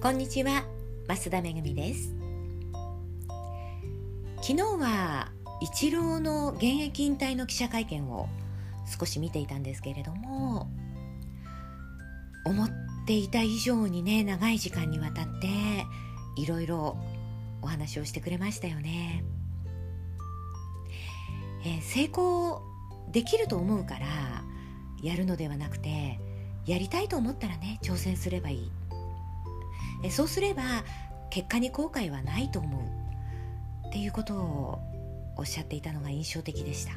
こんにちは増田めぐみです。昨日はイチローの現役引退の記者会見を少し見ていたんですけれども思っていた以上にね長い時間にわたっていろいろお話をしてくれましたよね、えー、成功できると思うからやるのではなくてやりたいと思ったらね挑戦すればいい。えそうすれば結果に後悔はないと思う。っていうことをおっしゃっていたのが印象的でした。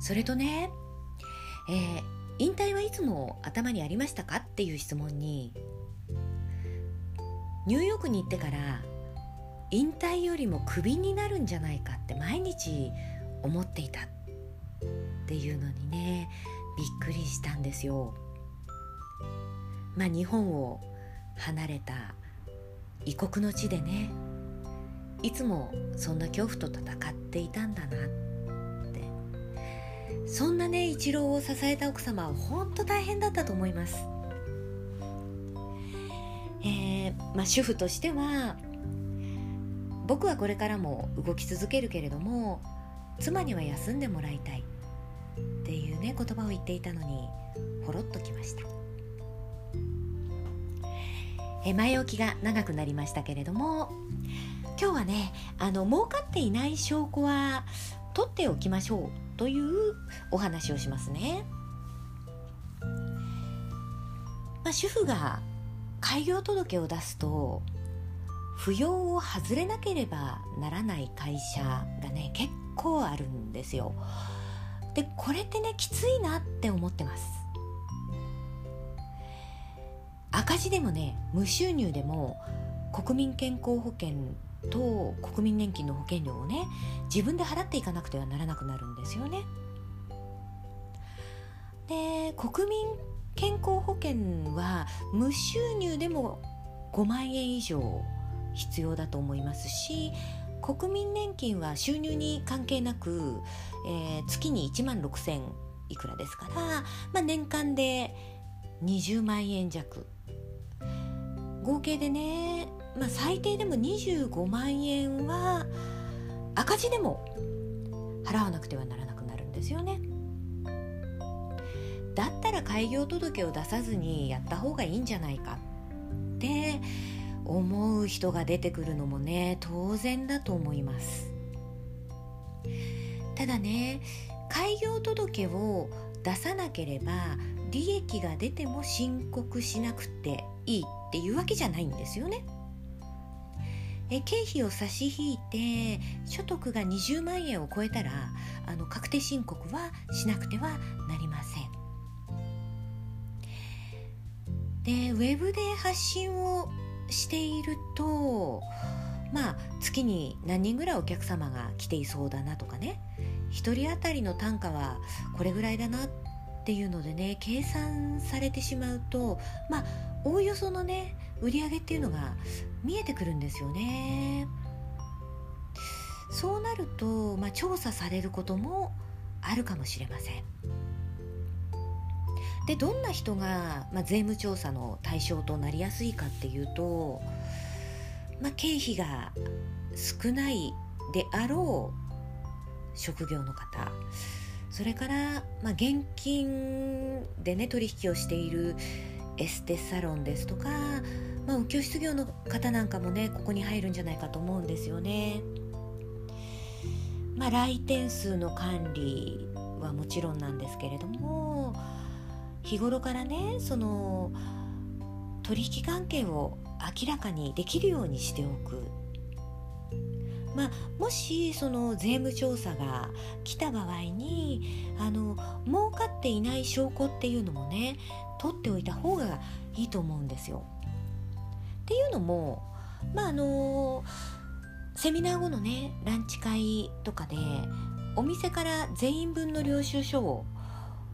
それとね、えー、引退はいつも頭にありましたか？っていう質問にニューヨークに行ってから引退よりもクビになるんじゃないか？って毎日思っていたっていうのにねびっくりしたんですよ。まあ、日本を離れた異国の地でねいつもそんな恐怖と戦っていたんだなってそんなね一郎を支えた奥様は本当大変だったと思います。えー、まあ、主婦としては僕はこれからも動き続けるけれども妻には休んでもらいたいっていうね言葉を言っていたのにほろっときましたえ前置きが長くなりましたけれども今日はねあの儲かっていない証拠は取っておきましょうというお話をしますね、まあ、主婦が開業届を出すと扶養を外れなければならない会社がね結構あるんですよ。でこれってねきついなって思ってます。赤字でもね無収入でも国民健康保険と国民年金の保険料をね自分で払っていかなくてはならなくなるんですよね。で国民健康保険は無収入でも5万円以上必要だと思いますし国民年金は収入に関係なく、えー、月に1万6,000いくらですから、まあ、年間で20万円弱合計でね、まあ、最低でも25万円は赤字でも払わなくてはならなくなるんですよね。だったら開業届を出さずにやった方がいいんじゃないかって思う人が出てくるのもね当然だと思いますただね開業届を出さなければ利益が出ても申告しなくていいっていうわけじゃないんですよね。え経費を差し引いて所得が20万円を超えたらあの確定申告はしなくてはなりません。でウェブで発信をしているとまあ月に何人ぐらいお客様が来ていそうだなとかね。1人当たりの単価はこれぐらいだなってっていうのでね計算されてしまうとまあおおよそのね売り上げっていうのが見えてくるんですよね。そうなると、まあ、調査されることもあるかもしれません。でどんな人が、まあ、税務調査の対象となりやすいかっていうと、まあ、経費が少ないであろう職業の方それから、まあ、現金でね取引をしているエステサロンですとか、まあ、お教室業の方なんかもねここに入るんじゃないかと思うんですよね。まあ、来店数の管理はもちろんなんですけれども日頃からねその取引関係を明らかにできるようにしておくまあ、もしその税務調査が来た場合にあの儲かっていない証拠っていうのもね取っておいた方がいいと思うんですよ。っていうのもまああのセミナー後のねランチ会とかでお店から全員分の領収書を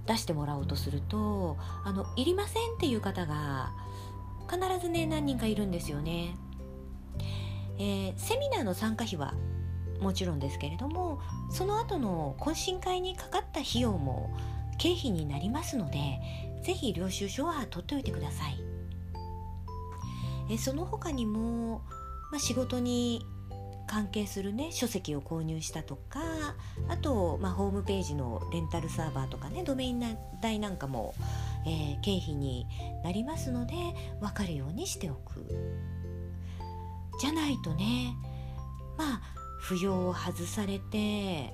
出してもらおうとするとあのいりませんっていう方が必ずね何人かいるんですよね。えー、セミナーの参加費はもちろんですけれどもその後の懇親会にかかった費用も経費になりますので是非領収書は取っておいてください。えその他にも、まあ、仕事に関係するね書籍を購入したとかあと、まあ、ホームページのレンタルサーバーとかねドメイン代なんかも、えー、経費になりますので分かるようにしておくじゃないとねまあ扶養を外されて、え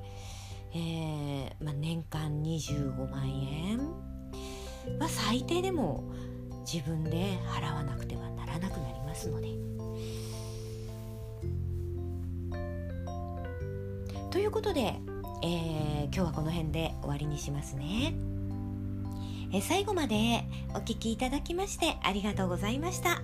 ーまあ、年間25万円は最低でも自分で払わなくてはならなくなりますので。ということで、えー、今日はこの辺で終わりにしますね。え最後までお聴きいただきましてありがとうございました。